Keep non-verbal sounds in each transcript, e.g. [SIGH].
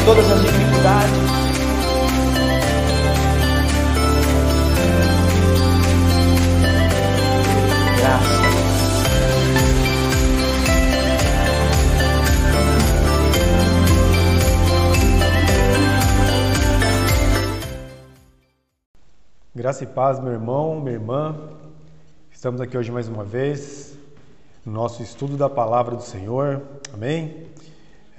em todas as dificuldades. Graça. Graça e paz, meu irmão, minha irmã. Estamos aqui hoje mais uma vez no nosso estudo da palavra do Senhor. Amém?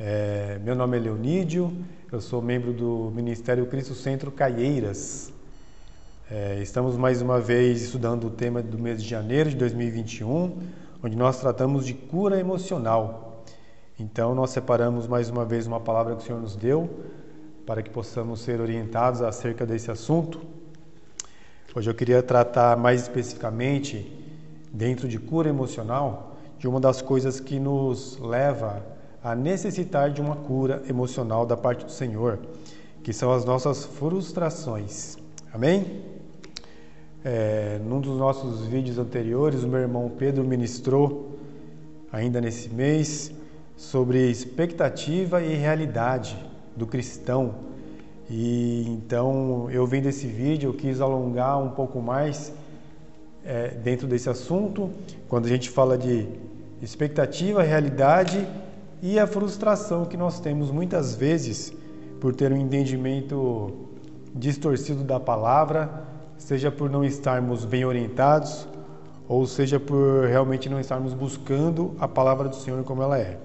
É, meu nome é Leonídio, eu sou membro do Ministério Cristo Centro Caieiras. É, estamos mais uma vez estudando o tema do mês de janeiro de 2021, onde nós tratamos de cura emocional. Então, nós separamos mais uma vez uma palavra que o Senhor nos deu para que possamos ser orientados acerca desse assunto. Hoje eu queria tratar mais especificamente, dentro de cura emocional, de uma das coisas que nos leva a necessitar de uma cura emocional da parte do Senhor, que são as nossas frustrações. Amém? É, num dos nossos vídeos anteriores, o meu irmão Pedro ministrou, ainda nesse mês, sobre expectativa e realidade do cristão. E então eu vendo esse vídeo, eu quis alongar um pouco mais é, dentro desse assunto, quando a gente fala de expectativa, realidade e a frustração que nós temos muitas vezes por ter um entendimento distorcido da palavra seja por não estarmos bem orientados, ou seja por realmente não estarmos buscando a palavra do Senhor como ela é.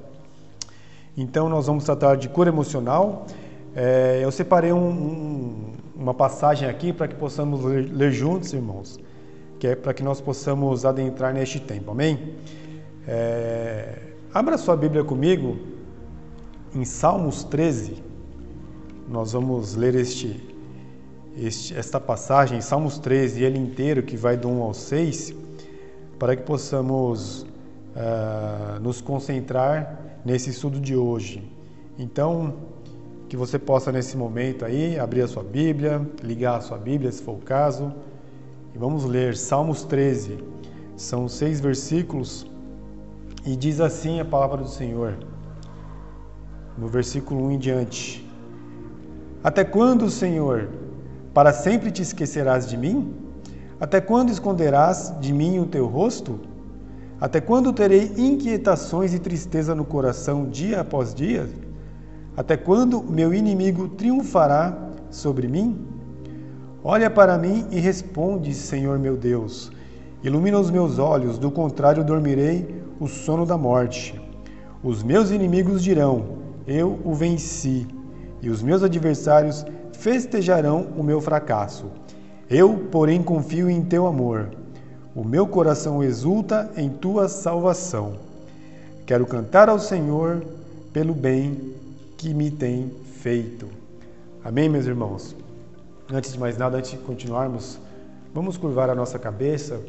Então, nós vamos tratar de cura emocional. É, eu separei um, um, uma passagem aqui para que possamos ler, ler, juntos, irmãos, que é para que nós possamos adentrar neste tempo, amém? É, abra sua Bíblia comigo em Salmos 13. Nós vamos ler este este, esta passagem, Salmos 13, ele inteiro, que vai do 1 ao 6, para que possamos uh, nos concentrar nesse estudo de hoje. Então, que você possa nesse momento aí abrir a sua Bíblia, ligar a sua Bíblia, se for o caso, e vamos ler Salmos 13. São seis versículos e diz assim a palavra do Senhor, no versículo 1 em diante: Até quando, Senhor, para sempre te esquecerás de mim? Até quando esconderás de mim o teu rosto? Até quando terei inquietações e tristeza no coração dia após dia? Até quando meu inimigo triunfará sobre mim? Olha para mim e responde, Senhor meu Deus. Ilumina os meus olhos, do contrário dormirei o sono da morte. Os meus inimigos dirão: Eu o venci, e os meus adversários festejarão o meu fracasso. Eu, porém, confio em teu amor. O meu coração exulta em tua salvação. Quero cantar ao Senhor pelo bem que me tem feito. Amém, meus irmãos? Antes de mais nada, antes de continuarmos, vamos curvar a nossa cabeça,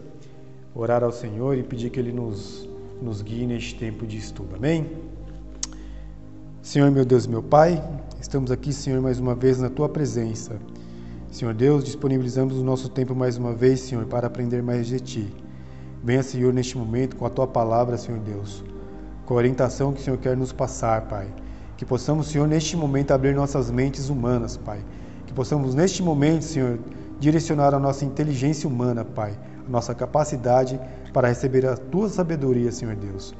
orar ao Senhor e pedir que Ele nos, nos guie neste tempo de estudo. Amém? Senhor, meu Deus, meu Pai, Estamos aqui, Senhor, mais uma vez na tua presença. Senhor Deus, disponibilizamos o nosso tempo mais uma vez, Senhor, para aprender mais de ti. Venha, Senhor, neste momento com a tua palavra, Senhor Deus, com a orientação que o Senhor quer nos passar, Pai. Que possamos, Senhor, neste momento abrir nossas mentes humanas, Pai. Que possamos, neste momento, Senhor, direcionar a nossa inteligência humana, Pai, a nossa capacidade para receber a tua sabedoria, Senhor Deus.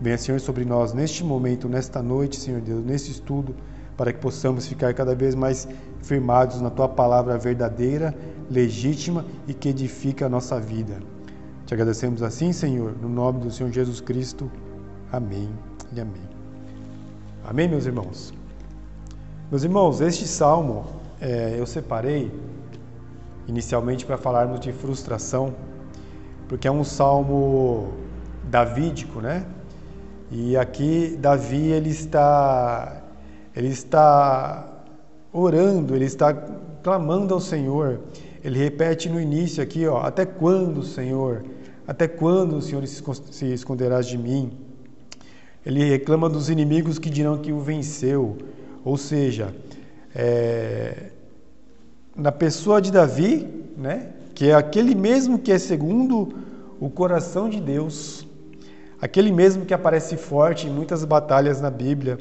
Venha, Senhor, sobre nós neste momento, nesta noite, Senhor Deus, nesse estudo para que possamos ficar cada vez mais firmados na tua palavra verdadeira, legítima e que edifica a nossa vida. Te agradecemos assim, Senhor, no nome do Senhor Jesus Cristo. Amém e amém. Amém, meus irmãos. Meus irmãos, este salmo é, eu separei inicialmente para falarmos de frustração, porque é um salmo davídico, né? E aqui Davi ele está ele está orando, ele está clamando ao Senhor. Ele repete no início aqui, ó, até quando, Senhor? Até quando, Senhor, se esconderás de mim? Ele reclama dos inimigos que dirão que o venceu. Ou seja, é, na pessoa de Davi, né, que é aquele mesmo que é segundo o coração de Deus, aquele mesmo que aparece forte em muitas batalhas na Bíblia,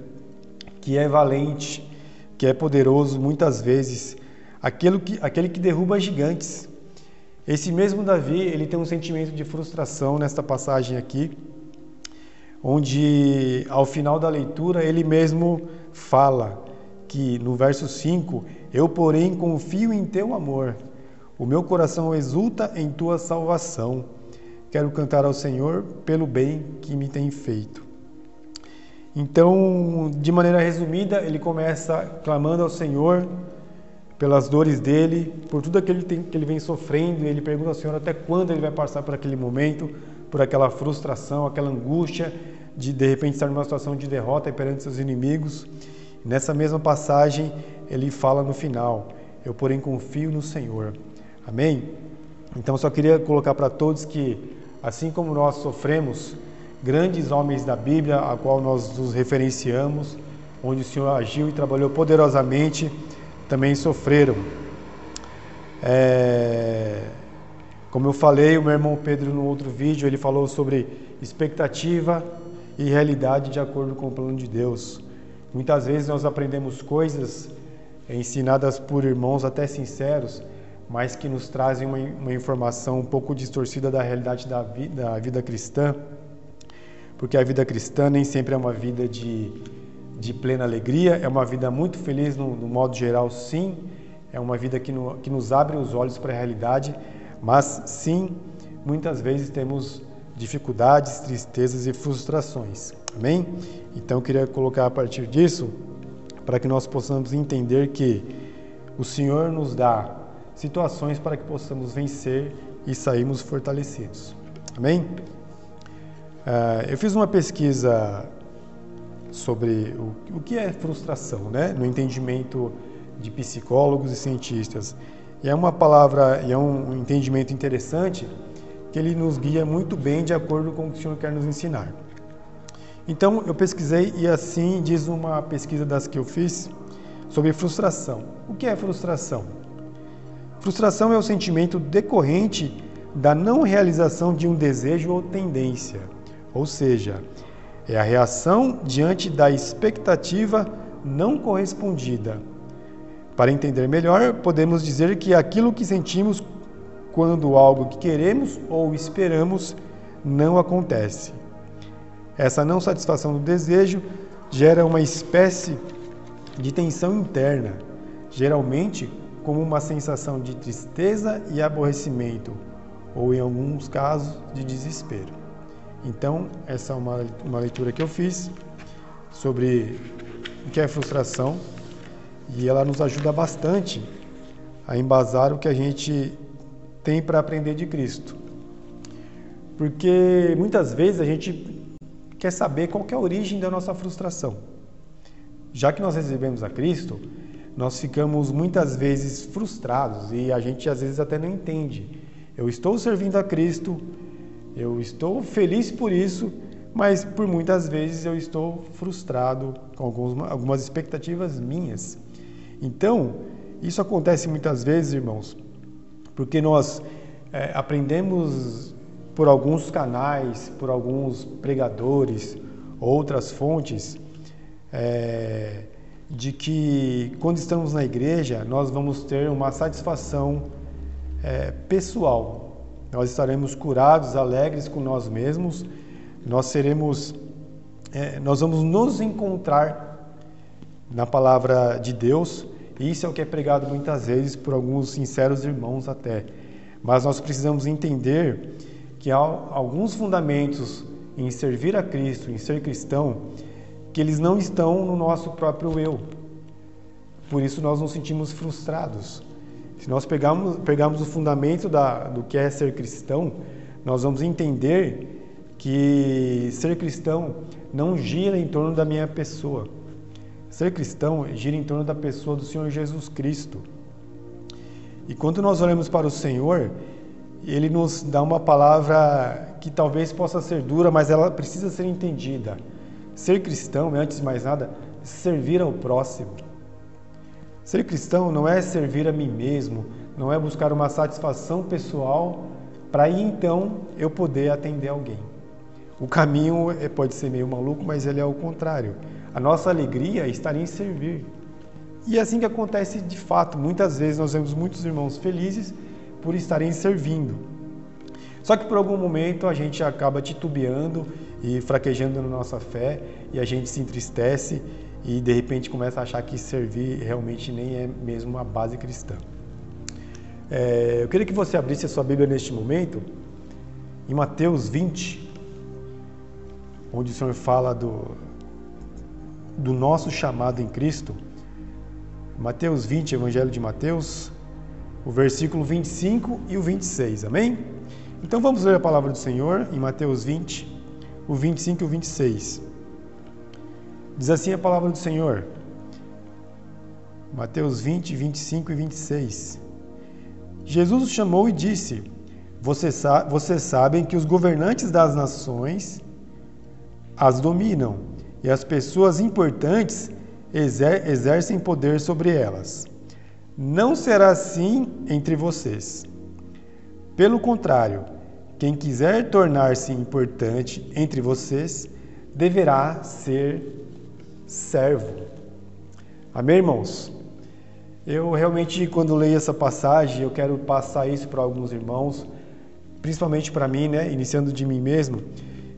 que é valente, que é poderoso muitas vezes, aquele que, aquele que derruba gigantes. Esse mesmo Davi, ele tem um sentimento de frustração nesta passagem aqui, onde ao final da leitura ele mesmo fala que no verso 5, eu porém confio em teu amor, o meu coração exulta em tua salvação. Quero cantar ao Senhor pelo bem que me tem feito. Então, de maneira resumida, ele começa clamando ao Senhor pelas dores dele, por tudo aquilo que ele vem sofrendo, ele pergunta ao Senhor até quando ele vai passar por aquele momento, por aquela frustração, aquela angústia de de repente estar numa situação de derrota perante seus inimigos. Nessa mesma passagem, ele fala no final: Eu, porém, confio no Senhor. Amém? Então, só queria colocar para todos que, assim como nós sofremos, grandes homens da Bíblia, a qual nós nos referenciamos, onde o Senhor agiu e trabalhou poderosamente, também sofreram. É... Como eu falei, o meu irmão Pedro no outro vídeo, ele falou sobre expectativa e realidade de acordo com o plano de Deus. Muitas vezes nós aprendemos coisas ensinadas por irmãos até sinceros, mas que nos trazem uma, uma informação um pouco distorcida da realidade da, vi, da vida cristã porque a vida cristã nem sempre é uma vida de, de plena alegria, é uma vida muito feliz no, no modo geral, sim, é uma vida que, no, que nos abre os olhos para a realidade, mas sim, muitas vezes temos dificuldades, tristezas e frustrações. Amém? Então eu queria colocar a partir disso para que nós possamos entender que o Senhor nos dá situações para que possamos vencer e sairmos fortalecidos. Amém? Uh, eu fiz uma pesquisa sobre o, o, que é frustração, né? no entendimento de psicólogos e cientistas. E é uma palavra, e é um, entendimento interessante que ele nos guia muito bem de acordo com o que o Senhor quer nos ensinar. Então eu pesquisei e assim diz uma pesquisa das que eu fiz sobre frustração. O que é frustração? Frustração é o sentimento decorrente da não realização de um desejo ou tendência ou seja, é a reação diante da expectativa não correspondida. Para entender melhor, podemos dizer que aquilo que sentimos quando algo que queremos ou esperamos não acontece. Essa não satisfação do desejo gera uma espécie de tensão interna, geralmente como uma sensação de tristeza e aborrecimento, ou em alguns casos de desespero. Então, essa é uma, uma leitura que eu fiz sobre o que é frustração e ela nos ajuda bastante a embasar o que a gente tem para aprender de Cristo. Porque muitas vezes a gente quer saber qual que é a origem da nossa frustração. Já que nós recebemos a Cristo, nós ficamos muitas vezes frustrados e a gente às vezes até não entende. Eu estou servindo a Cristo, eu estou feliz por isso, mas por muitas vezes eu estou frustrado com alguns, algumas expectativas minhas. Então, isso acontece muitas vezes, irmãos, porque nós é, aprendemos por alguns canais, por alguns pregadores, outras fontes, é, de que quando estamos na igreja nós vamos ter uma satisfação é, pessoal, nós estaremos curados, alegres com nós mesmos, nós seremos, é, nós vamos nos encontrar na palavra de Deus, isso é o que é pregado muitas vezes por alguns sinceros irmãos até. Mas nós precisamos entender que há alguns fundamentos em servir a Cristo, em ser cristão, que eles não estão no nosso próprio eu. Por isso nós nos sentimos frustrados. Se nós pegarmos, pegarmos o fundamento da, do que é ser cristão, nós vamos entender que ser cristão não gira em torno da minha pessoa. Ser cristão gira em torno da pessoa do Senhor Jesus Cristo. E quando nós olhamos para o Senhor, ele nos dá uma palavra que talvez possa ser dura, mas ela precisa ser entendida. Ser cristão é, antes de mais nada, servir ao próximo. Ser cristão não é servir a mim mesmo, não é buscar uma satisfação pessoal para aí então eu poder atender alguém. O caminho é, pode ser meio maluco, mas ele é o contrário. A nossa alegria está em servir. E é assim que acontece de fato. Muitas vezes nós vemos muitos irmãos felizes por estarem servindo. Só que por algum momento a gente acaba titubeando e fraquejando na nossa fé e a gente se entristece e de repente começa a achar que servir realmente nem é mesmo uma base cristã. É, eu queria que você abrisse a sua Bíblia neste momento, em Mateus 20, onde o Senhor fala do, do nosso chamado em Cristo. Mateus 20, Evangelho de Mateus, o versículo 25 e o 26, amém? Então vamos ler a palavra do Senhor em Mateus 20, o 25 e o 26. Diz assim a palavra do Senhor. Mateus 20, 25 e 26. Jesus os chamou e disse: Vocês, vocês sabem que os governantes das nações as dominam e as pessoas importantes exer exercem poder sobre elas. Não será assim entre vocês. Pelo contrário, quem quiser tornar-se importante entre vocês deverá ser servo. Amém, irmãos? Eu realmente, quando leio essa passagem, eu quero passar isso para alguns irmãos, principalmente para mim, né? Iniciando de mim mesmo,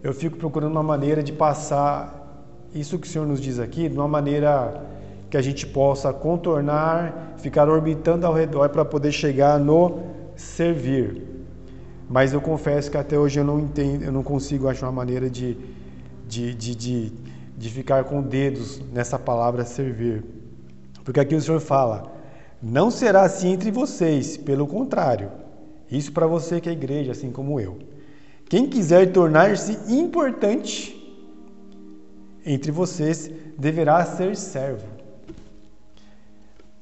eu fico procurando uma maneira de passar isso que o Senhor nos diz aqui, de uma maneira que a gente possa contornar, ficar orbitando ao redor para poder chegar no servir. Mas eu confesso que até hoje eu não entendo, eu não consigo achar uma maneira de, de, de, de, de ficar com dedos nessa palavra servir. Porque aqui o Senhor fala: não será assim entre vocês, pelo contrário. Isso para você que é igreja, assim como eu. Quem quiser tornar-se importante entre vocês deverá ser servo.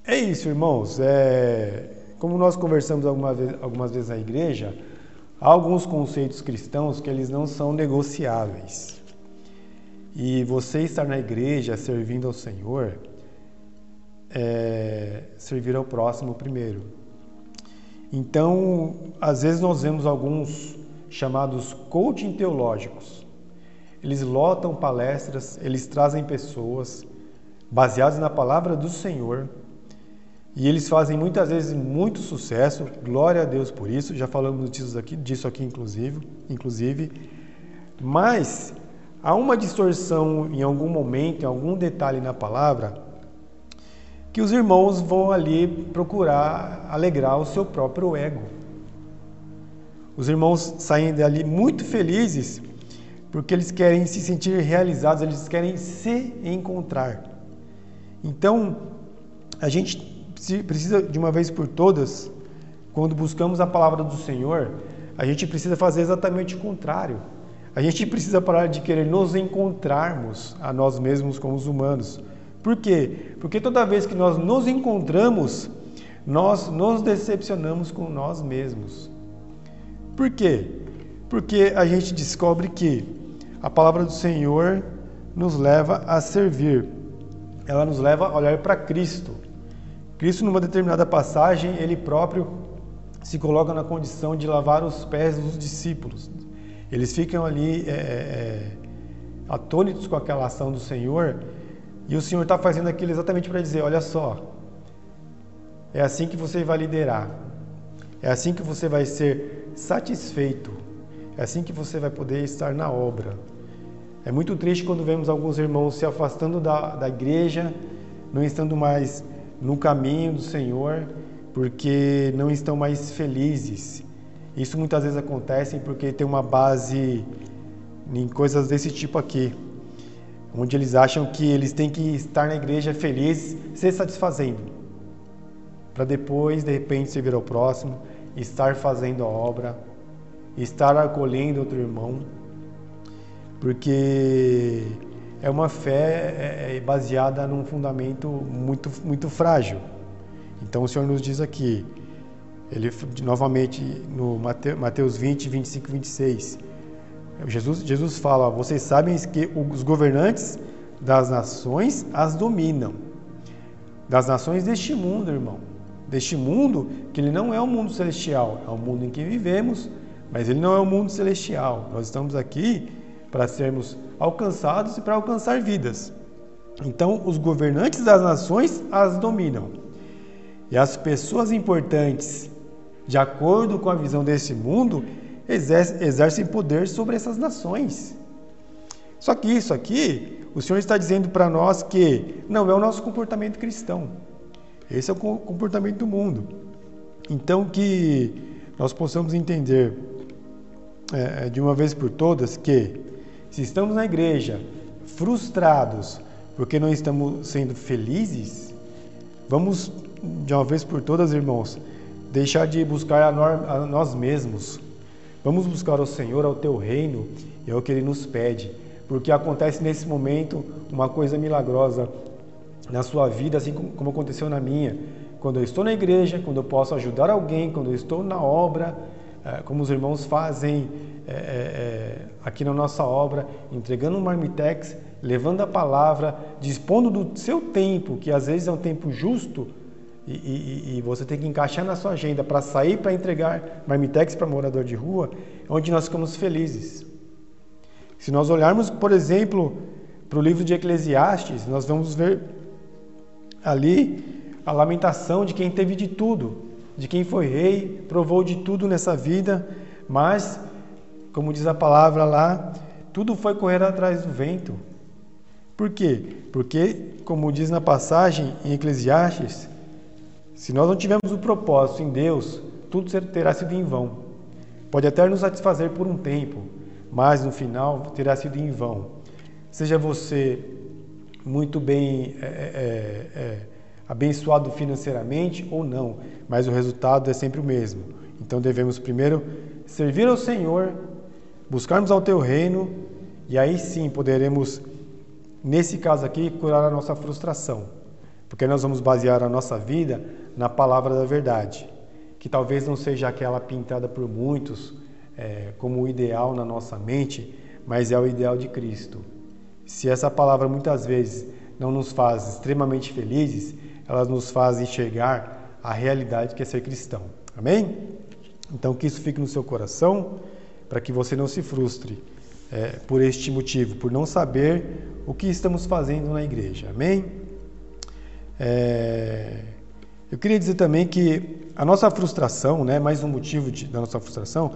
É isso, irmãos. É, como nós conversamos alguma vez, algumas vezes na igreja, há alguns conceitos cristãos que eles não são negociáveis. E você estar na igreja servindo ao Senhor, é, servir ao próximo primeiro. Então, às vezes nós vemos alguns chamados coaching teológicos. Eles lotam palestras, eles trazem pessoas baseadas na palavra do Senhor e eles fazem muitas vezes muito sucesso, glória a Deus por isso, já falamos disso aqui, disso aqui inclusive, inclusive. Mas há uma distorção em algum momento, em algum detalhe na palavra, que os irmãos vão ali procurar alegrar o seu próprio ego. Os irmãos saem dali muito felizes porque eles querem se sentir realizados, eles querem se encontrar. Então, a gente precisa de uma vez por todas, quando buscamos a palavra do Senhor, a gente precisa fazer exatamente o contrário. A gente precisa parar de querer nos encontrarmos a nós mesmos como os humanos. Por quê? Porque toda vez que nós nos encontramos, nós nos decepcionamos com nós mesmos. Por quê? Porque a gente descobre que a palavra do Senhor nos leva a servir. Ela nos leva a olhar para Cristo. Cristo, numa determinada passagem, ele próprio se coloca na condição de lavar os pés dos discípulos. Eles ficam ali é, é, é atônitos com aquela ação do Senhor e o Senhor está fazendo aquilo exatamente para dizer: olha só, é assim que você vai liderar, é assim que você vai ser satisfeito, é assim que você vai poder estar na obra. É muito triste quando vemos alguns irmãos se afastando da, da igreja, não estando mais no caminho do Senhor, porque não estão mais felizes. Isso muitas vezes acontece porque tem uma base em coisas desse tipo aqui, onde eles acham que eles têm que estar na igreja felizes, se satisfazendo, para depois, de repente, servir ao próximo, estar fazendo a obra, estar acolhendo outro irmão, porque é uma fé é, é baseada num fundamento muito, muito frágil. Então o Senhor nos diz aqui, ele novamente no Mateus 20, 25 e 26, Jesus, Jesus fala: Vocês sabem que os governantes das nações as dominam. Das nações deste mundo, irmão. Deste mundo, que ele não é o mundo celestial, é o mundo em que vivemos, mas ele não é o mundo celestial. Nós estamos aqui para sermos alcançados e para alcançar vidas. Então, os governantes das nações as dominam. E as pessoas importantes, de acordo com a visão desse mundo, exercem poder sobre essas nações. Só que isso aqui, o Senhor está dizendo para nós que não é o nosso comportamento cristão. Esse é o comportamento do mundo. Então, que nós possamos entender é, de uma vez por todas que, se estamos na igreja frustrados porque não estamos sendo felizes, vamos de uma vez por todas, irmãos, deixar de buscar a, nós, mesmos. Vamos buscar o Senhor, ao teu reino, é o que ele nos pede, porque acontece nesse momento uma coisa milagrosa na sua vida, assim como aconteceu na minha. Quando eu estou na igreja, quando eu posso ajudar alguém, quando eu estou na obra, é, como os irmãos fazem é, é, aqui na nossa obra, entregando um marmitex, levando a palavra, dispondo do seu tempo, que às vezes é um tempo justo, e, e, e você tem que encaixar na sua agenda para sair para entregar marmitex para morador de rua, é onde nós ficamos felizes. Se nós olharmos, por exemplo, para o livro de Eclesiastes, nós vamos ver ali a lamentação de quem teve de tudo, de quem foi rei, provou de tudo nessa vida, mas, como diz a palavra lá, tudo foi correr atrás do vento. Por quê? Porque, como diz na passagem em Eclesiastes, se nós não tivermos o propósito em Deus, tudo terá sido em vão. Pode até nos satisfazer por um tempo, mas no final terá sido em vão. Seja você muito bem é, é, é, abençoado financeiramente ou não, mas o resultado é sempre o mesmo. Então devemos primeiro servir ao Senhor, buscarmos ao teu reino e aí sim poderemos, nesse caso aqui, curar a nossa frustração, porque nós vamos basear a nossa vida na palavra da verdade, que talvez não seja aquela pintada por muitos é, como o ideal na nossa mente, mas é o ideal de Cristo. Se essa palavra muitas vezes não nos faz extremamente felizes, elas nos fazem enxergar a realidade que é ser cristão. Amém? Então que isso fique no seu coração, para que você não se frustre é, por este motivo, por não saber o que estamos fazendo na igreja. Amém? É, eu queria dizer também que a nossa frustração, né, mais um motivo de, da nossa frustração,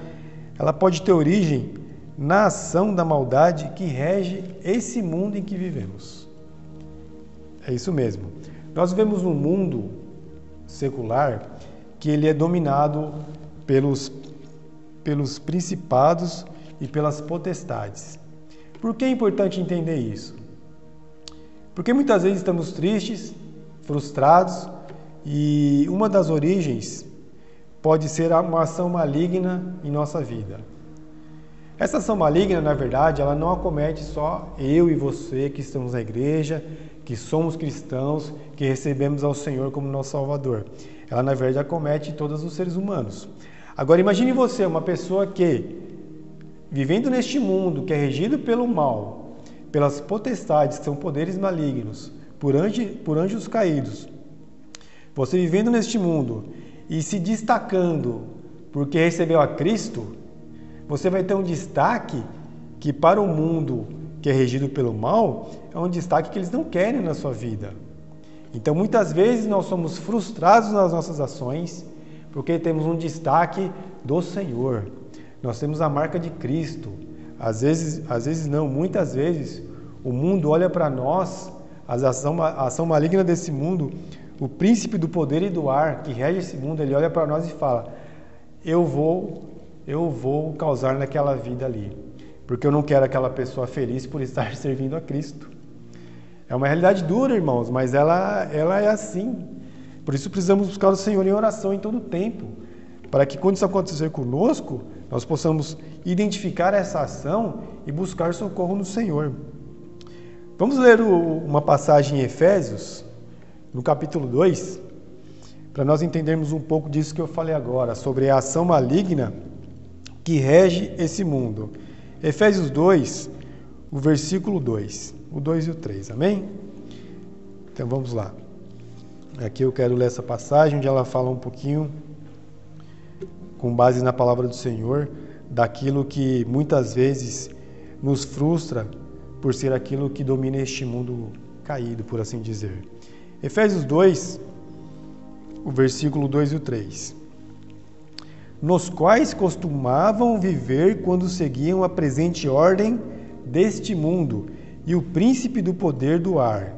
ela pode ter origem na ação da maldade que rege esse mundo em que vivemos. É isso mesmo. Nós vivemos num mundo secular que ele é dominado pelos, pelos principados e pelas potestades. Por que é importante entender isso? Porque muitas vezes estamos tristes, frustrados e uma das origens pode ser uma ação maligna em nossa vida. Essa ação maligna, na verdade, ela não acomete só eu e você que estamos na igreja, que somos cristãos, que recebemos ao Senhor como nosso Salvador. Ela, na verdade, acomete todos os seres humanos. Agora, imagine você, uma pessoa que, vivendo neste mundo que é regido pelo mal, pelas potestades, que são poderes malignos, por, anjo, por anjos caídos, você vivendo neste mundo e se destacando porque recebeu a Cristo, você vai ter um destaque que para o mundo que é regido pelo mal, é um destaque que eles não querem na sua vida. Então, muitas vezes nós somos frustrados nas nossas ações porque temos um destaque do Senhor. Nós temos a marca de Cristo. Às vezes, às vezes não, muitas vezes o mundo olha para nós, a ação, a ação maligna desse mundo, o príncipe do poder e do ar que rege esse mundo, ele olha para nós e fala: "Eu vou, eu vou causar naquela vida ali" porque eu não quero aquela pessoa feliz por estar [LAUGHS] servindo a Cristo. É uma realidade dura, irmãos, mas ela, ela é assim. Por isso precisamos buscar o Senhor em oração em todo o tempo, para que quando isso acontecer conosco, nós possamos identificar essa ação e buscar socorro no Senhor. Vamos ler o, uma passagem em Efésios, no capítulo 2, para nós entendermos um pouco disso que eu falei agora, sobre a ação maligna que rege esse mundo. Efésios 2, o versículo 2, o 2 e o 3, amém? Então vamos lá. Aqui eu quero ler essa passagem onde ela fala um pouquinho, com base na palavra do Senhor, daquilo que muitas vezes nos frustra por ser aquilo que domina este mundo caído, por assim dizer. Efésios 2, o versículo 2 e o 3. Nos quais costumavam viver quando seguiam a presente ordem deste mundo e o príncipe do poder do ar,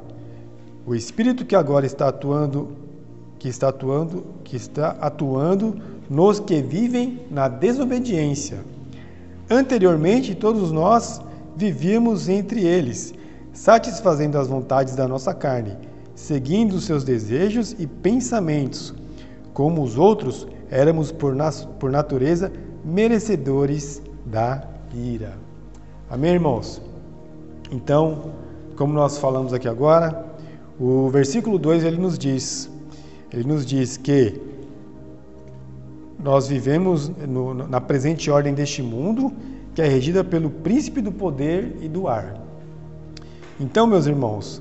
o espírito que agora está atuando, que está atuando, que está atuando nos que vivem na desobediência. Anteriormente, todos nós vivíamos entre eles, satisfazendo as vontades da nossa carne, seguindo seus desejos e pensamentos. Como os outros, éramos por, por natureza merecedores da ira. Amém, irmãos? Então, como nós falamos aqui agora, o versículo 2 ele nos diz, ele nos diz que nós vivemos no, na presente ordem deste mundo, que é regida pelo príncipe do poder e do ar. Então, meus irmãos,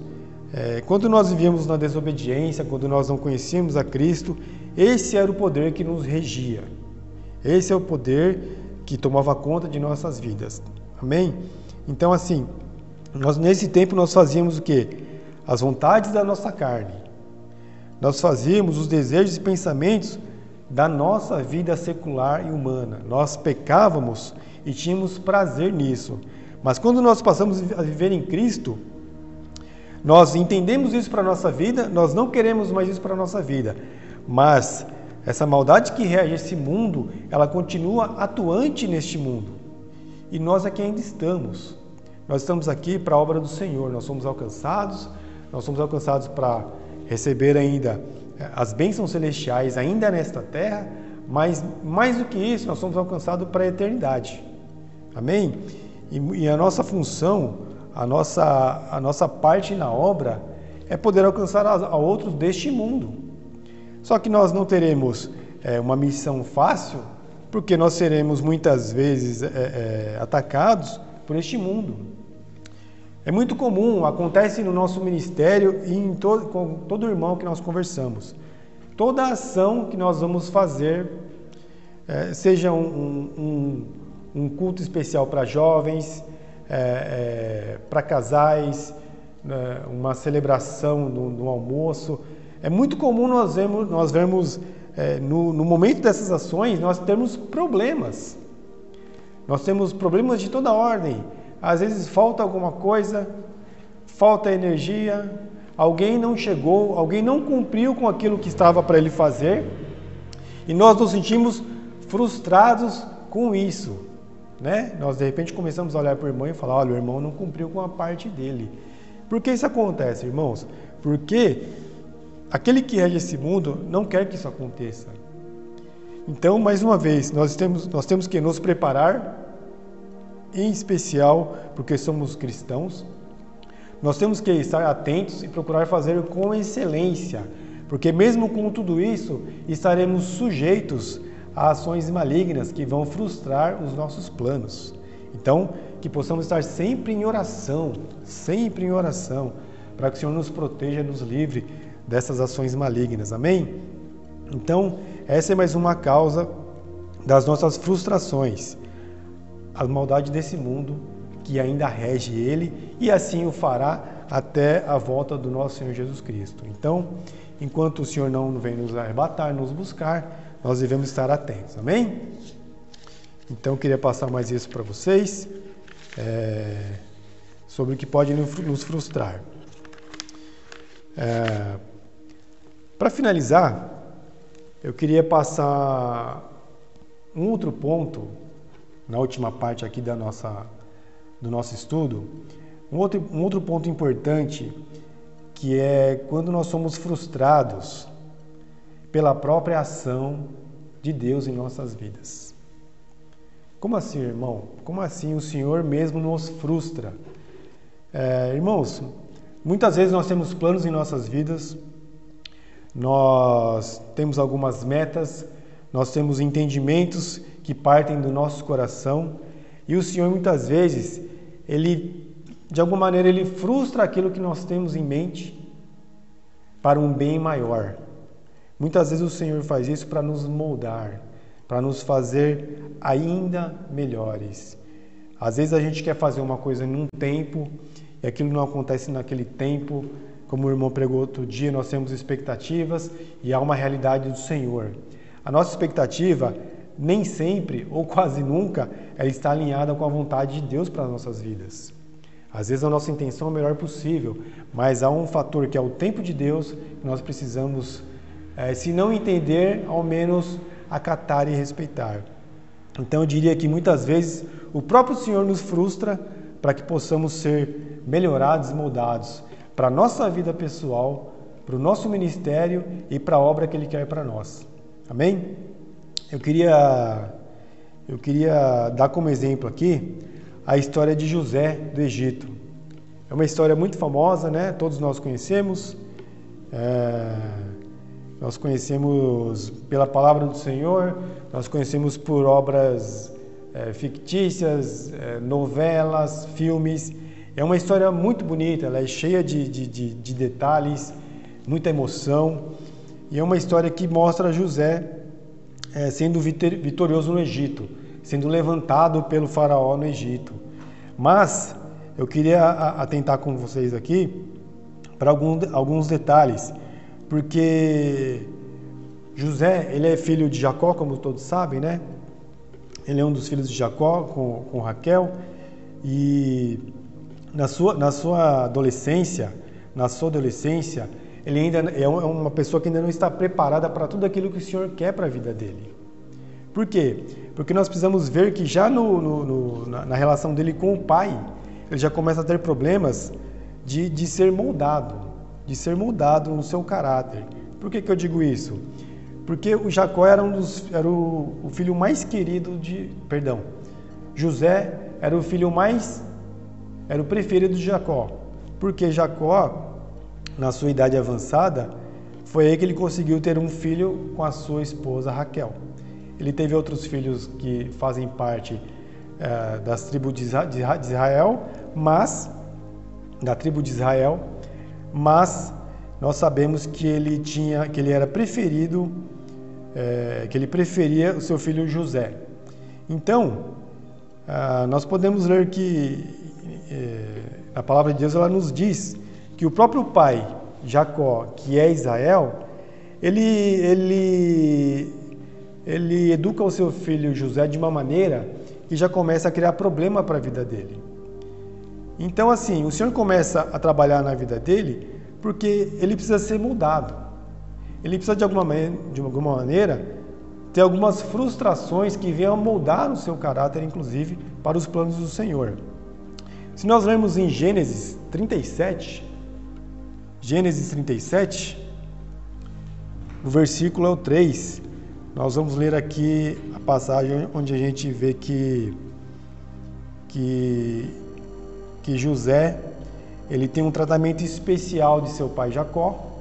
é, quando nós vivíamos na desobediência, quando nós não conhecíamos a Cristo, esse era o poder que nos regia. Esse é o poder que tomava conta de nossas vidas. Amém? Então, assim, nós nesse tempo nós fazíamos o que? As vontades da nossa carne. Nós fazíamos os desejos e pensamentos da nossa vida secular e humana. Nós pecávamos e tínhamos prazer nisso. Mas quando nós passamos a viver em Cristo, nós entendemos isso para a nossa vida, nós não queremos mais isso para a nossa vida. Mas essa maldade que rege esse mundo, ela continua atuante neste mundo. E nós aqui ainda estamos. Nós estamos aqui para a obra do Senhor, nós somos alcançados, nós somos alcançados para receber ainda eh, as bênçãos celestiais ainda nesta terra, mas mais do que isso, nós somos alcançados para a eternidade. Amém? E, e a nossa função, a nossa, a nossa parte na obra é poder alcançar a, a outros deste mundo. Só que nós não teremos é, uma missão fácil, porque nós seremos muitas vezes é, é, atacados por este mundo. É muito comum, acontece no nosso ministério e em todo, com todo irmão que nós conversamos. Toda ação que nós vamos fazer, é, seja um, um, um, culto especial para jovens, é, é, para casais, né, uma celebração no, almoço, é muito comum nós vermos, nós vermos é, no, no momento dessas ações, nós temos problemas. Nós temos problemas de toda ordem às vezes falta alguma coisa, falta energia, alguém não chegou, alguém não cumpriu com aquilo que estava para ele fazer, e nós nos sentimos frustrados com isso, né? Nós de repente começamos a olhar para o irmão e falar: olha, o irmão não cumpriu com a parte dele. Por que isso acontece, irmãos? Porque aquele que rege esse mundo não quer que isso aconteça. Então, mais uma vez, nós temos, nós temos que nos preparar em especial porque somos cristãos, nós temos que estar atentos e procurar fazer com excelência, porque mesmo com tudo isso, estaremos sujeitos a ações malignas que vão frustrar os nossos planos. Então, que possamos estar sempre em oração, sempre em oração, para que o Senhor nos proteja, nos livre dessas ações malignas. Amém? Então, essa é mais uma causa das nossas frustrações a maldade desse mundo que ainda rege ele e assim o fará até a volta do nosso Senhor Jesus Cristo. Então, enquanto o Senhor não vem nos arrebatar, nos buscar, nós devemos estar atentos. Amém? Então, eu queria passar mais isso para vocês é, sobre o que pode nos frustrar. É, para finalizar, eu queria passar um outro ponto na última parte aqui da nossa, do nosso estudo, um outro, um outro ponto importante que é quando nós somos frustrados pela própria ação de Deus em nossas vidas. Como assim, irmão? Como assim o Senhor mesmo nos frustra? É, irmãos, muitas vezes nós temos planos em nossas vidas, nós temos algumas metas, nós temos entendimentos que partem do nosso coração e o Senhor muitas vezes ele de alguma maneira ele frustra aquilo que nós temos em mente para um bem maior. Muitas vezes o Senhor faz isso para nos moldar, para nos fazer ainda melhores. Às vezes a gente quer fazer uma coisa num tempo e aquilo não acontece naquele tempo. Como o irmão pregou outro dia, nós temos expectativas e há uma realidade do Senhor. A nossa expectativa nem sempre ou quase nunca ela está alinhada com a vontade de Deus para as nossas vidas. Às vezes a nossa intenção é o melhor possível, mas há um fator que é o tempo de Deus que nós precisamos, é, se não entender, ao menos acatar e respeitar. Então eu diria que muitas vezes o próprio Senhor nos frustra para que possamos ser melhorados e moldados para a nossa vida pessoal, para o nosso ministério e para a obra que Ele quer para nós. Amém? Eu queria, eu queria dar como exemplo aqui a história de José do Egito. É uma história muito famosa, né? Todos nós conhecemos. É, nós conhecemos pela palavra do Senhor, nós conhecemos por obras é, fictícias, é, novelas, filmes. É uma história muito bonita, ela é cheia de, de, de, de detalhes, muita emoção. E é uma história que mostra José é, sendo vitorioso no Egito, sendo levantado pelo faraó no Egito. Mas eu queria atentar com vocês aqui para alguns detalhes, porque José, ele é filho de Jacó, como todos sabem, né? Ele é um dos filhos de Jacó com, com Raquel e na sua, na sua adolescência, na sua adolescência, ele ainda é, é uma pessoa que ainda não está preparada para tudo aquilo que o Senhor quer para a vida dele. Por quê? Porque nós precisamos ver que já no, no, no, na, relação dele com o pai, ele já começa a ter problemas de, de ser moldado, de ser moldado no seu caráter. Por que, que eu digo isso? Porque o Jacó era, um dos, era o, o filho mais querido de. Perdão. José era o filho mais. Era o preferido de Jacó. Porque Jacó na sua idade avançada, foi aí que ele conseguiu ter um filho com a sua esposa Raquel. Ele teve outros filhos que fazem parte é, das tribos de Israel, mas da tribo de Israel, mas nós sabemos que ele tinha, que ele era preferido, é, que ele preferia o seu filho José. Então, ah, nós podemos ler que é, a palavra de Deus ela nos diz que o próprio pai, Jacó, que é Israel, ele, ele, ele educa o seu filho José de uma maneira que já começa a criar problema para a vida dele. Então, assim, o Senhor começa a trabalhar na vida dele porque ele precisa ser mudado. Ele precisa, de alguma, de alguma maneira, ter algumas frustrações que venham a moldar o seu caráter, inclusive, para os planos do Senhor. Se nós lermos em Gênesis 37, Gênesis 37, o versículo é o 3. Nós vamos ler aqui a passagem onde a gente vê que, que, que José ele tem um tratamento especial de seu pai Jacó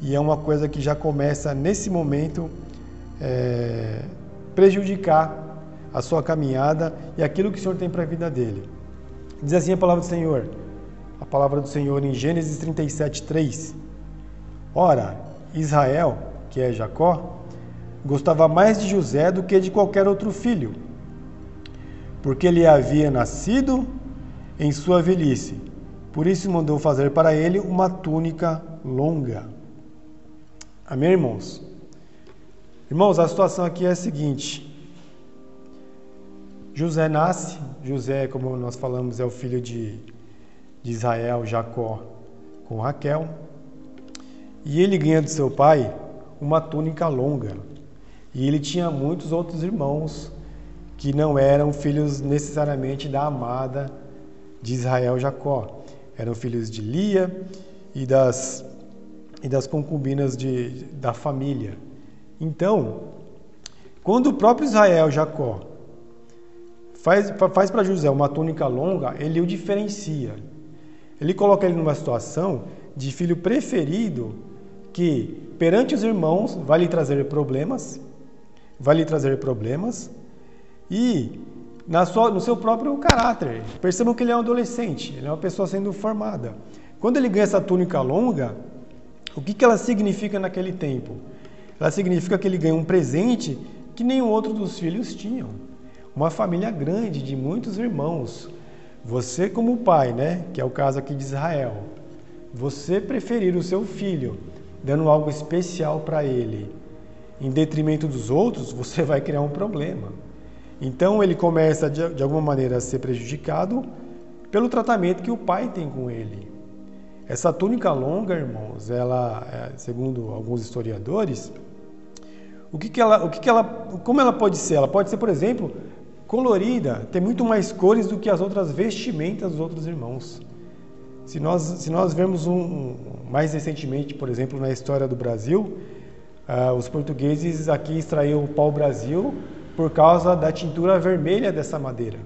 e é uma coisa que já começa nesse momento é, prejudicar a sua caminhada e aquilo que o Senhor tem para a vida dele. Diz assim a palavra do Senhor: a palavra do Senhor em Gênesis 37, 3. Ora, Israel, que é Jacó, gostava mais de José do que de qualquer outro filho, porque ele havia nascido em sua velhice. Por isso mandou fazer para ele uma túnica longa. Amém, irmãos? Irmãos, a situação aqui é a seguinte: José nasce, José, como nós falamos, é o filho de de Israel, Jacó, com Raquel. E ele ganha de seu pai uma túnica longa. E ele tinha muitos outros irmãos que não eram filhos necessariamente da amada de Israel, Jacó. Eram filhos de Lia e das, e das concubinas de, da família. Então, quando o próprio Israel, Jacó, faz, faz para José uma túnica longa, ele o diferencia. Ele coloca ele numa situação de filho preferido que perante os irmãos vai lhe trazer problemas, vai lhe trazer problemas e na sua, no seu próprio caráter. Percebam que ele é um adolescente, ele é uma pessoa sendo formada. Quando ele ganha essa túnica longa, o que, que ela significa naquele tempo? Ela significa que ele ganha um presente que nenhum outro dos filhos tinham. Uma família grande de muitos irmãos, Você como pai, né, que é o caso aqui de Israel, você preferir o seu filho dando algo especial para ele em detrimento dos outros, [LAUGHS] você vai criar um problema. Então ele começa de, alguma maneira a ser prejudicado pelo tratamento que o pai tem com ele. Essa túnica longa, irmãos, ela, é, segundo alguns historiadores, o que, que ela, o que, que ela, como ela pode ser? Ela pode ser, por exemplo, colorida, ter muito mais cores do que as outras vestimentas dos outros irmãos. Se nós, se nós vemos um mais recentemente, por exemplo, na história do Brasil, uh, os portugueses aqui extraíram o pau-brasil por causa da tintura vermelha dessa madeira.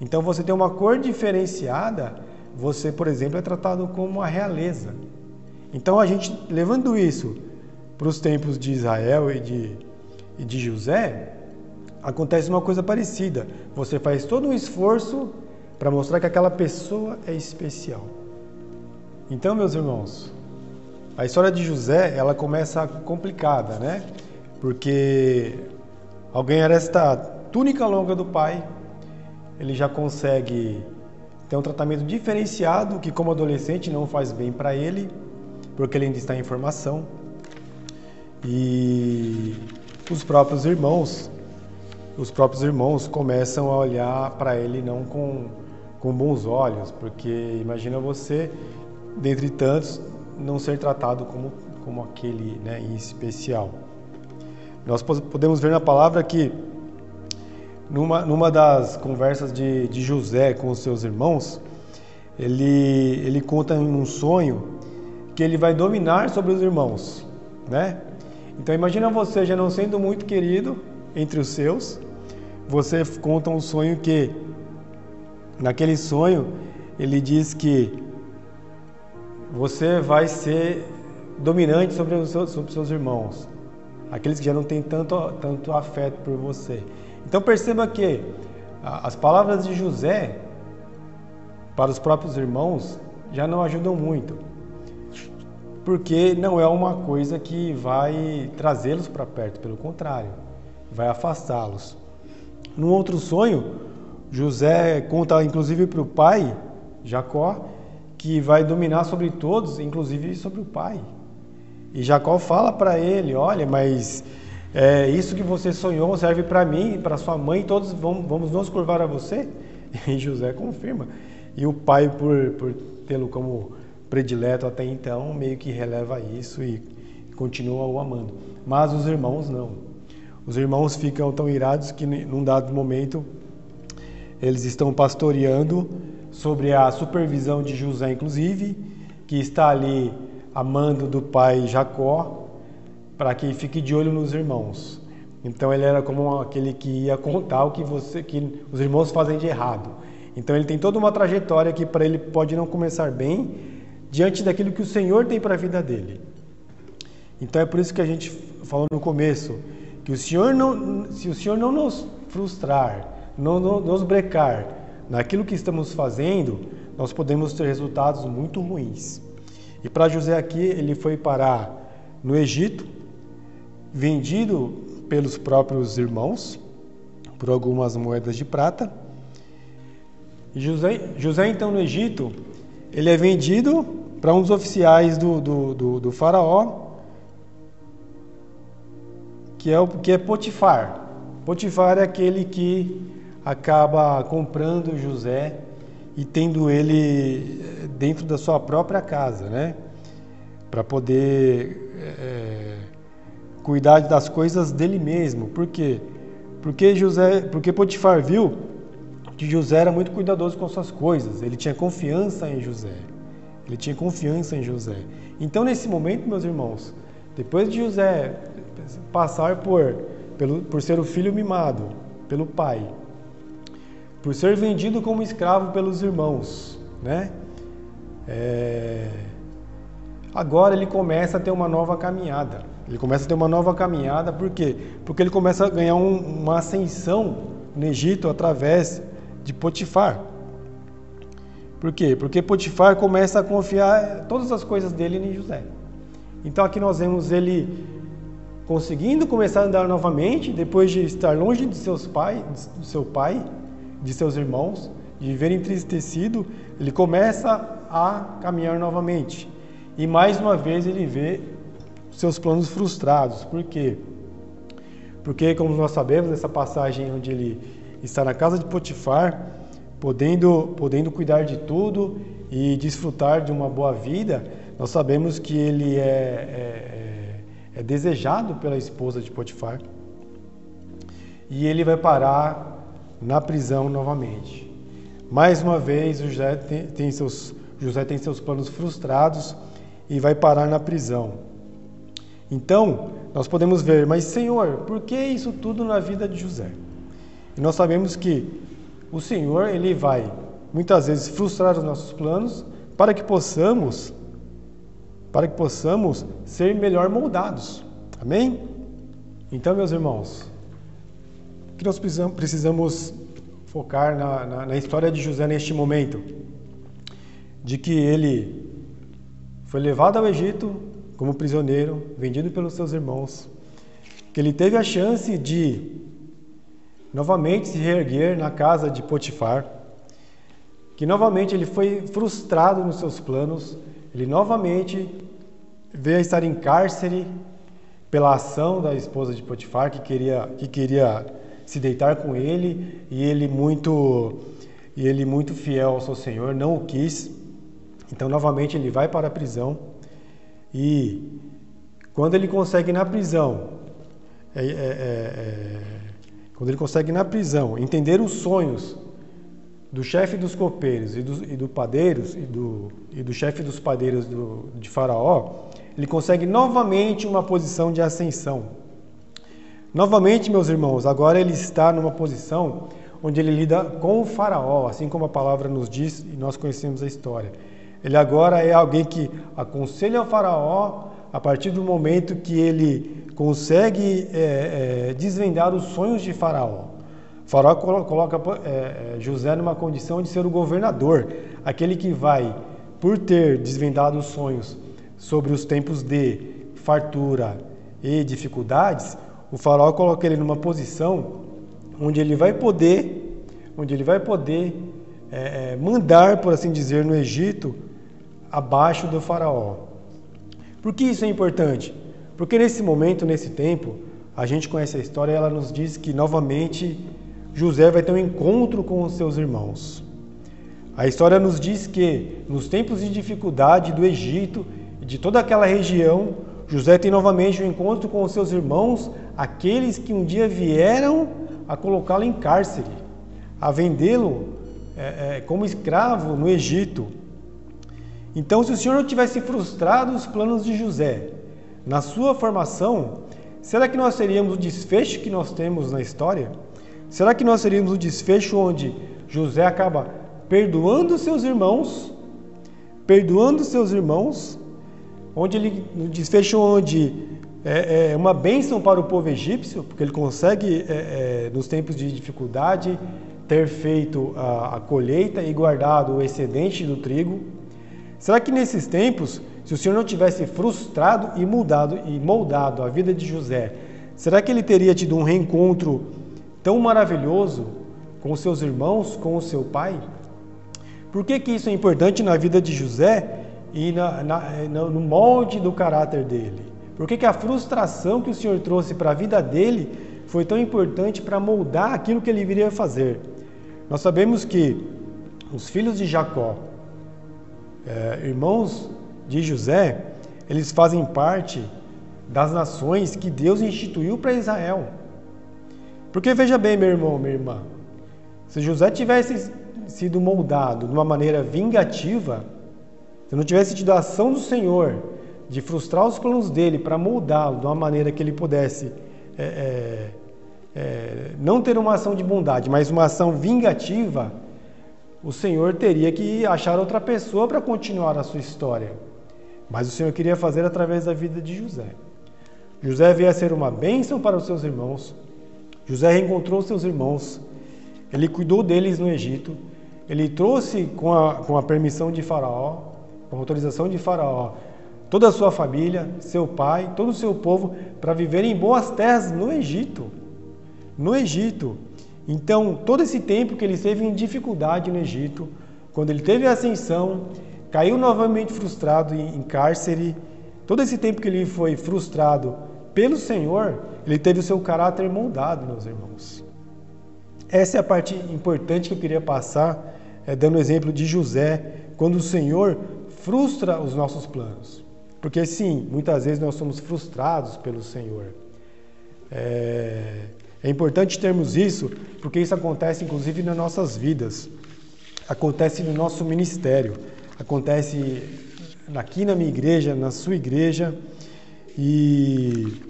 Então você tem uma cor diferenciada, você, por exemplo, é tratado como a realeza. Então a gente, levando isso para os tempos de Israel e de, e de José, acontece uma coisa parecida. Você faz todo um esforço para mostrar que aquela pessoa é especial. Então, meus irmãos, a história de José, ela começa complicada, né? Porque ao ganhar esta túnica longa do pai, ele já consegue ter um tratamento diferenciado que como adolescente não faz bem para ele, porque ele ainda está em formação. E os próprios irmãos, os próprios irmãos começam a olhar para ele não com, com bons olhos, porque imagina você, dentre tantos, não ser tratado como, como aquele né, em especial. Nós podemos ver na palavra que, numa, numa das conversas de, de José com os seus irmãos, ele, ele conta em um sonho que ele vai dominar sobre os irmãos, né? Então imagina você já não sendo muito querido entre os seus, você conta um sonho que naquele sonho ele diz que você vai ser dominante sobre os seus, sobre os seus irmãos aqueles que já não têm tanto, tanto afeto por você. Então perceba que as palavras de José para os próprios irmãos já não ajudam muito, porque não é uma coisa que vai trazê-los para perto, pelo contrário, vai afastá-los. Num outro sonho, José conta inclusive para o pai, Jacó, que vai dominar sobre todos, inclusive sobre o pai. E Jacó fala para ele: Olha, mas é, isso que você sonhou serve para mim, para sua mãe, todos vamos, vamos nos curvar a você? [LAUGHS] E José confirma. E o pai, por, por tê-lo como predileto até então, meio que releva isso e continua o amando. Mas os irmãos não. Os irmãos ficam tão irados que, num dado momento, eles estão pastoreando sobre a supervisão de José, inclusive, que está ali a mando do pai Jacó para que fique de olho nos irmãos. Então ele era como aquele que ia contar o que você que os irmãos fazem de errado. Então ele tem toda uma trajetória que para ele pode não começar bem diante daquilo que o Senhor tem para a vida dele. Então é por isso que a gente falou no começo que o Senhor não, se o Senhor não nos frustrar, não, não nos brecar naquilo que estamos fazendo, nós podemos ter resultados muito ruins. E para José aqui, ele foi parar no Egito, vendido pelos próprios irmãos por algumas moedas de prata. E José, José então no Egito, ele é vendido para dos oficiais do, do, do, do faraó, que é, o, que é Potifar. Potifar é aquele que acaba comprando José e tendo ele eh, dentro da sua própria casa, né? Para poder é, cuidar das coisas dele mesmo. Por quê? Porque José, porque Potifar viu que José era muito cuidadoso com suas coisas. Ele tinha confiança em José. Ele tinha confiança em José. Então, nesse momento, meus irmãos, depois de José passar por, pelo, por ser o filho mimado pelo pai, por ser vendido como escravo pelos irmãos, né? É... Agora ele começa a ter uma nova caminhada. Ele começa a ter uma nova caminhada, por quê? Porque ele começa a ganhar um, uma ascensão no Egito através de Potifar. Por quê? Porque Potifar começa a confiar todas as coisas dele em José. Então aqui nós vemos ele conseguindo começar a andar novamente, depois de estar longe de seus pais, do seu pai, de seus irmãos, de viver entristecido, ele começa a caminhar novamente. E mais uma vez ele vê seus planos frustrados. Por quê? Porque, como nós sabemos, nessa passagem onde ele está na casa de Potifar, podendo, podendo cuidar de tudo e desfrutar de uma boa vida, nós sabemos que ele é, é, é, desejado pela esposa de Potifar e ele vai parar na prisão novamente. Mais uma vez, José tem, tem, seus, José tem seus planos frustrados e vai parar na prisão. Então, nós podemos ver, mas Senhor, por que isso tudo na vida de José? E nós sabemos que o Senhor, ele vai muitas vezes frustrar os nossos planos para que possamos para que possamos ser melhor moldados. Amém? Então, meus irmãos, que nós precisamos, precisamos focar na, na, na história de José neste momento, de que ele foi levado ao Egito como prisioneiro, vendido pelos seus irmãos, que ele teve a chance de novamente se reerguer na casa de Potifar, que novamente ele foi frustrado nos seus planos, ele novamente veio a estar em cárcere pela ação da esposa de Potifar, que queria, que queria se deitar com ele, e ele muito e ele muito fiel ao seu Senhor não o quis. Então novamente ele vai para a prisão e quando ele consegue na prisão é, é, é, é quando ele consegue na prisão entender os sonhos do chefe dos copeiros e do, e do padeiros e do, e do chefe dos padeiros do, de Faraó, ele consegue novamente uma posição de ascensão. Novamente, meus irmãos, agora ele está numa posição onde ele lida com o Faraó, assim como a palavra nos diz e nós conhecemos a história. Ele agora é alguém que aconselha o Faraó a partir do momento que ele consegue é, é, desvendar os sonhos de Faraó. O faraó coloca é, é, José numa condição de ser o governador, aquele que vai, por ter desvendado os sonhos sobre os tempos de fartura e dificuldades, o faraó coloca ele numa posição onde ele vai poder, onde ele vai poder é, é mandar, por assim dizer, no Egito, abaixo do faraó. Por que isso é importante? Porque nesse momento, nesse tempo, a gente conhece a história e ela nos diz que novamente José vai ter um encontro com os seus irmãos. A história nos diz que nos tempos de dificuldade do Egito e de toda aquela região, José tem novamente um encontro com os seus irmãos, aqueles que um dia vieram a colocá-lo em cárcere, a vendê-lo é, é, como escravo no Egito. Então, se o Senhor não tivesse frustrado os planos de José, na sua formação, será que nós teríamos o desfecho que nós temos na história? Será que nós teríamos o desfecho onde José acaba perdoando seus irmãos, perdoando seus irmãos, onde ele no desfecho onde é, é uma bênção para o povo egípcio, porque ele consegue é, é, nos tempos de dificuldade ter feito a, a colheita e guardado o excedente do trigo. Será que nesses tempos se o Senhor não tivesse frustrado e mudado e moldado a vida de José, será que ele teria tido um reencontro tão maravilhoso com seus irmãos, com o seu pai? Por que, que isso é importante na vida de José e na, na, no molde do caráter dele? Por que, que a frustração que o Senhor trouxe para a vida dele foi tão importante para moldar aquilo que ele viria a fazer? Nós sabemos que os filhos de Jacó, é, irmãos de José, eles fazem parte das nações que Deus instituiu para Israel. Porque veja bem, meu irmão, minha irmã, se José tivesse sido moldado de uma maneira vingativa, se não tivesse tido a ação do Senhor de frustrar os planos dele para moldá-lo de uma maneira que ele pudesse é, é, é, não ter uma ação de bondade, mas uma ação vingativa, o Senhor teria que achar outra pessoa para continuar a sua história. Mas o Senhor queria fazer através da vida de José. José veio a ser uma bênção para os seus irmãos. José reencontrou seus irmãos. Ele cuidou deles no Egito. Ele trouxe, com a, com a permissão de Faraó, com a autorização de Faraó, toda a sua família, seu pai, todo o seu povo, para viverem em boas terras no Egito. No Egito. Então, todo esse tempo que ele esteve em dificuldade no Egito, quando ele teve a ascensão, caiu novamente frustrado em cárcere, todo esse tempo que ele foi frustrado pelo Senhor, ele teve o seu caráter moldado, meus irmãos. Essa é a parte importante que eu queria passar, é, dando o exemplo de José, quando o Senhor frustra os nossos planos. Porque sim, muitas vezes nós somos frustrados pelo Senhor. É, é importante termos isso, porque isso acontece inclusive nas nossas vidas, acontece no nosso ministério, acontece aqui na minha igreja, na sua igreja, e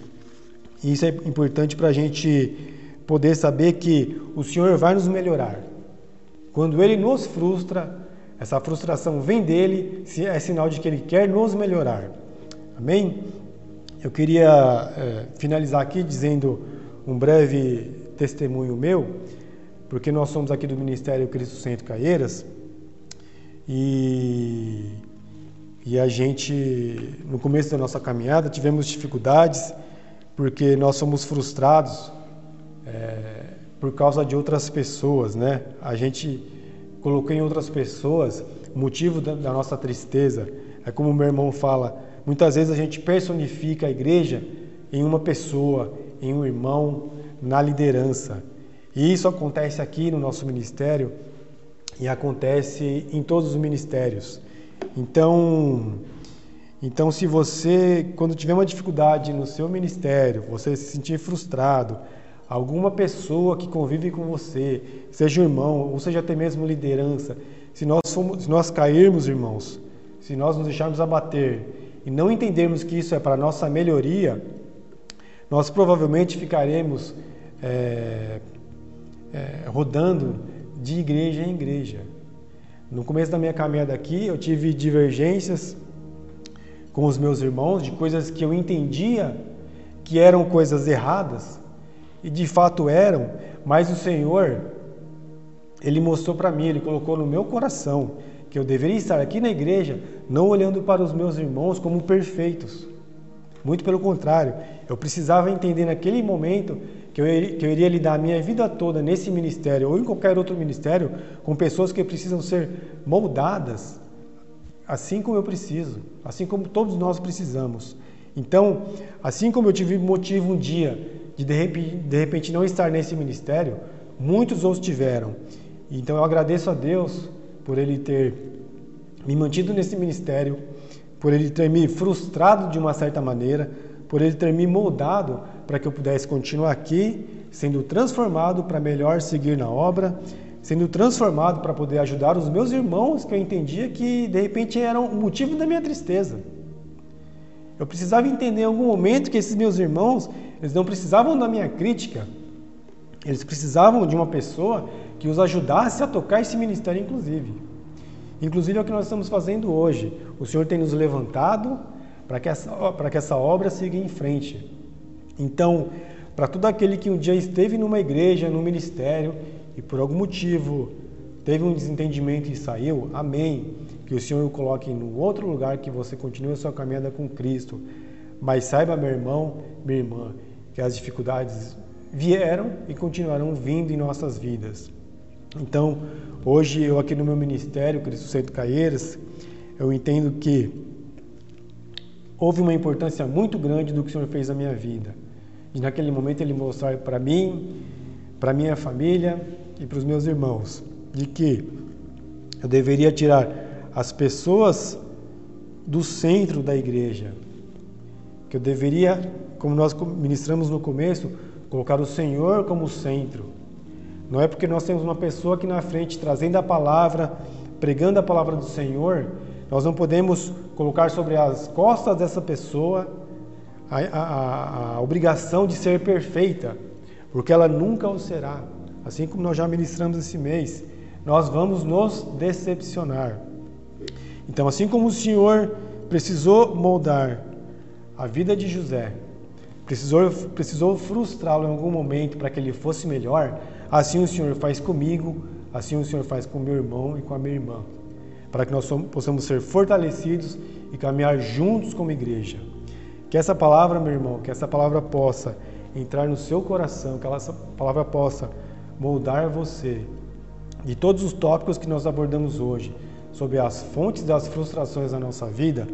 isso é importante para a gente poder saber que o Senhor vai nos melhorar. Quando Ele nos frustra, essa frustração vem dele, é sinal de que Ele quer nos melhorar. Amém? Eu queria é, finalizar aqui dizendo um breve testemunho meu, porque nós somos aqui do Ministério Cristo Centro Caieiras e, e a gente, no começo da nossa caminhada, tivemos dificuldades porque nós somos frustrados é, por causa de outras pessoas, né? A gente colocou em outras pessoas motivo da, da nossa tristeza. É como o meu irmão fala, muitas vezes a gente personifica a igreja em uma pessoa, em um irmão, na liderança. E isso acontece aqui no nosso ministério e acontece em todos os ministérios. Então, então se você, quando tiver uma dificuldade no seu ministério, você se sentir frustrado, alguma pessoa que convive com você, seja um irmão, ou seja até mesmo liderança, se nós, formos, se nós cairmos, irmãos, se nós nos deixarmos abater e não entendermos que isso é para nossa melhoria, nós provavelmente ficaremos é, é, rodando de igreja em igreja. No começo da minha caminhada aqui, eu tive divergências com os meus irmãos de coisas que eu entendia que eram coisas erradas e de fato eram, mas o Senhor ele mostrou para mim, ele colocou no meu coração que eu deveria estar aqui na igreja não olhando para os meus irmãos como perfeitos. Muito pelo contrário, eu precisava entender naquele momento que eu, que eu iria lidar a minha vida toda nesse ministério ou em qualquer outro ministério com pessoas que precisam ser moldadas assim como eu preciso, assim como todos nós precisamos. Então, assim como eu tive motivo um dia de de repente, de repente não estar nesse ministério, muitos outros tiveram. Então eu agradeço a Deus por Ele ter me mantido nesse ministério, por Ele ter me frustrado de uma certa maneira, por Ele ter me moldado para que eu pudesse continuar aqui, sendo transformado para melhor seguir na obra, sendo transformado para poder ajudar os meus irmãos que eu entendia que de repente eram o motivo da minha tristeza. Eu precisava entender em algum momento que esses meus irmãos, eles não precisavam da minha crítica, eles precisavam de uma pessoa que os ajudasse a tocar esse ministério, inclusive. Inclusive é o que nós estamos fazendo hoje. O Senhor tem nos levantado para que essa, para que essa obra siga em frente. Então, para todo aquele que um dia esteve numa igreja, num ministério e por algum motivo teve um desentendimento e saiu, amém que o Senhor o coloque em outro lugar, que você continue a sua caminhada com Cristo. Mas saiba, meu irmão, minha irmã, que as dificuldades vieram e continuarão vindo em nossas vidas. Então, hoje eu aqui no meu ministério, Cristo Centro Caieiras, eu entendo que houve uma importância muito grande do que o Senhor fez na minha vida. E naquele momento ele mostrou para mim, para minha família e para os meus irmãos, de que eu deveria tirar as pessoas do centro da igreja. Que eu deveria, como nós ministramos no começo, colocar o Senhor como centro. Não é porque nós temos uma pessoa aqui na frente trazendo a palavra, pregando a palavra do Senhor, nós não podemos colocar sobre as costas dessa pessoa a, a, a obrigação de ser perfeita, porque ela nunca o será. Assim como nós já ministramos esse mês, nós vamos nos decepcionar. Então, assim como o Senhor precisou moldar a vida de José, precisou, precisou frustrá-lo em algum momento para que ele fosse melhor, assim o Senhor faz comigo, assim o Senhor faz com meu irmão e com a minha irmã, para que nós possamos ser fortalecidos e caminhar juntos como igreja. Que essa palavra, meu irmão, que essa palavra possa entrar no seu coração, que essa palavra possa moldar você. De todos os tópicos que nós abordamos hoje, sobre as fontes das frustrações da nossa vida,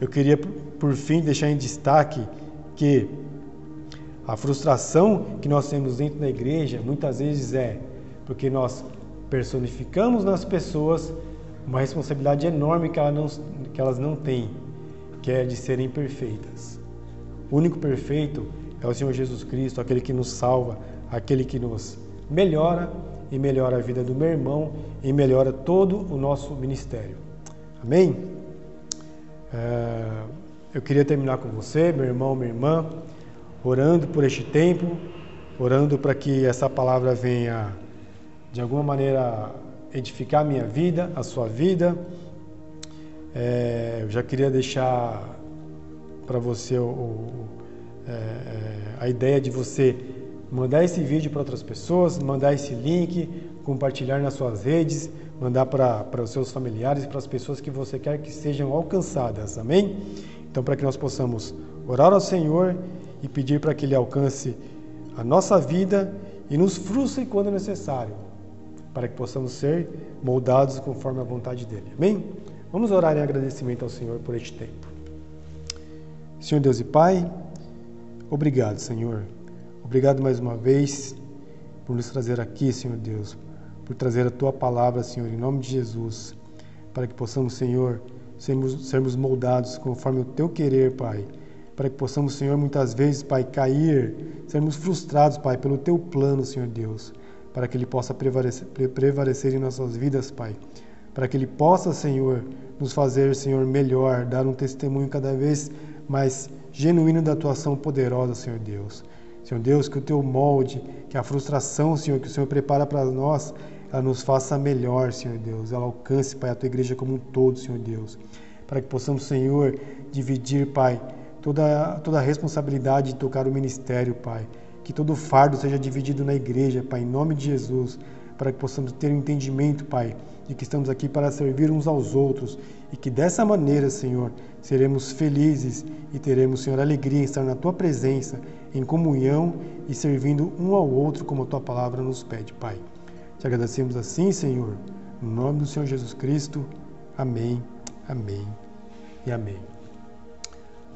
eu queria, por fim, deixar em destaque que a frustração que nós temos dentro da igreja muitas vezes é porque nós personificamos nas pessoas uma responsabilidade enorme que, ela não, que elas não têm, que é de serem perfeitas. O único perfeito é o Senhor Jesus Cristo, aquele que nos salva, aquele que nos melhora e melhora a vida do meu irmão e melhora todo o nosso ministério. Amém? É, eu queria terminar com você, meu irmão, minha irmã, orando por este tempo, orando para que essa palavra venha de alguma maneira edificar a minha vida, a sua vida. É, eu já queria deixar para você o, o, é, a ideia de você mandar esse vídeo para outras pessoas, mandar esse link, compartilhar nas suas redes, mandar para os seus familiares, para as pessoas que você quer que sejam alcançadas, amém? Então, para que nós possamos orar ao Senhor e pedir para que Ele alcance a nossa vida e nos frustre quando necessário, para que possamos ser moldados conforme a vontade dEle, amém? Vamos orar em agradecimento ao Senhor por este tempo. Senhor Deus e Pai, obrigado, Senhor Obrigado mais uma vez por nos trazer aqui, Senhor Deus, por trazer a tua palavra, Senhor, em nome de Jesus, para que possamos, Senhor, sermos, sermos moldados conforme o teu querer, Pai. Para que possamos, Senhor, muitas vezes, Pai, cair, sermos frustrados, Pai, pelo teu plano, Senhor Deus, para que ele possa prevalecer, prevalecer em nossas vidas, Pai. Para que ele possa, Senhor, nos fazer, Senhor, melhor, dar um testemunho cada vez mais genuíno da tua ação poderosa, Senhor Deus. Senhor Deus, que o teu molde, que a frustração, Senhor, que o Senhor prepara para nós, ela nos faça melhor, Senhor Deus. Ela alcance, Pai, a tua igreja como um todo, Senhor Deus. Para que possamos, Senhor, dividir, Pai, toda, toda a responsabilidade de tocar o ministério, Pai. Que todo fardo seja dividido na igreja, Pai, em nome de Jesus. Para que possamos ter um entendimento, Pai, de que estamos aqui para servir uns aos outros e que dessa maneira, Senhor, seremos felizes e teremos, Senhor, alegria em estar na tua presença em comunhão e servindo um ao outro como a tua palavra nos pede, Pai. Te agradecemos assim, Senhor, no nome do Senhor Jesus Cristo. Amém, amém e amém.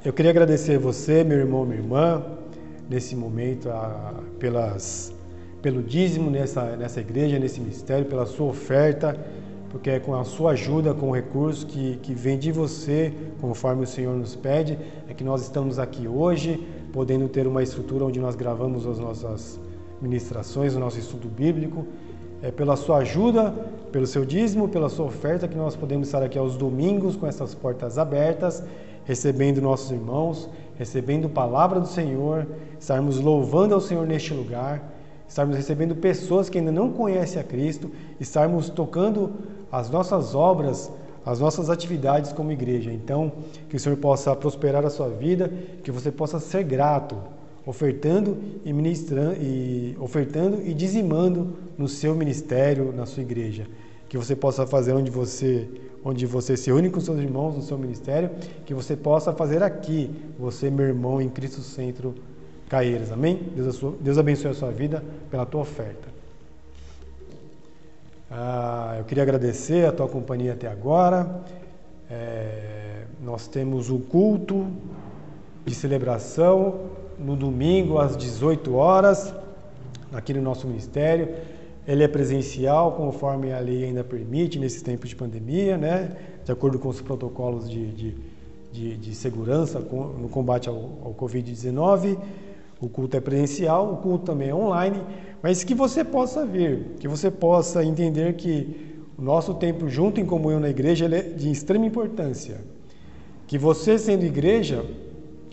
Eu queria agradecer a você, meu irmão, minha irmã, nesse momento, a, pelas, pelo dízimo nessa, nessa igreja, nesse ministério, pela sua oferta, porque é com a sua ajuda, com o recurso que, que vem de você, conforme o Senhor nos pede, é que nós estamos aqui hoje, podendo ter uma estrutura onde nós gravamos as nossas ministrações, o nosso estudo bíblico. É pela sua ajuda, pelo seu dízimo, pela sua oferta que nós podemos estar aqui aos domingos com essas portas abertas, recebendo nossos irmãos, recebendo palavra do Senhor, estarmos louvando ao Senhor neste lugar, estarmos recebendo pessoas que ainda não conhecem a Cristo, estarmos tocando as nossas obras as nossas atividades como igreja. Então, que o Senhor possa prosperar a sua vida, que você possa ser grato, ofertando e ministrando e ofertando e dizimando no seu ministério, na sua igreja. Que você possa fazer onde você onde você se une com seus irmãos no seu ministério, que você possa fazer aqui, você, meu irmão, em Cristo Centro Caeiras. Amém? Deus, abençoe a sua vida pela tua oferta. Ah, eu queria agradecer a tua companhia até agora. É, nós temos o culto de celebração no domingo às 18 horas, aqui no nosso ministério. Ele é presencial, conforme a lei ainda permite, nesses tempos de pandemia, né? de acordo com os protocolos de, de, de, de segurança no combate ao, ao Covid-19. O culto é presencial, o culto também é online, mas que você possa vir, que você possa entender que o nosso tempo junto em comunhão na igreja é de extrema importância. Que você sendo igreja,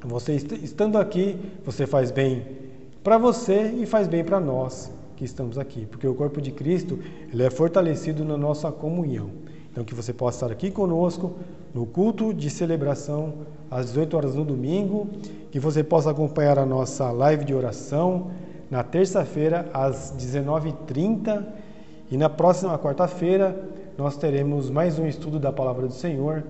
você estando aqui, você faz bem para você e faz bem para nós que estamos aqui, porque o corpo de Cristo ele é fortalecido na nossa comunhão. Então que você possa estar aqui conosco no culto de celebração às 18 horas no domingo, que você possa acompanhar a nossa live de oração na terça-feira, às 19h30. E na próxima quarta-feira, nós teremos mais um estudo da Palavra do Senhor,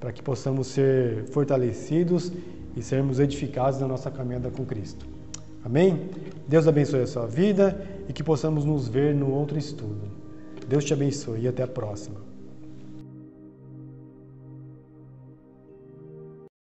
para que possamos ser fortalecidos e sermos edificados na nossa caminhada com Cristo. Amém? Deus abençoe a sua vida e que possamos nos ver no outro estudo. Deus te abençoe e até a próxima.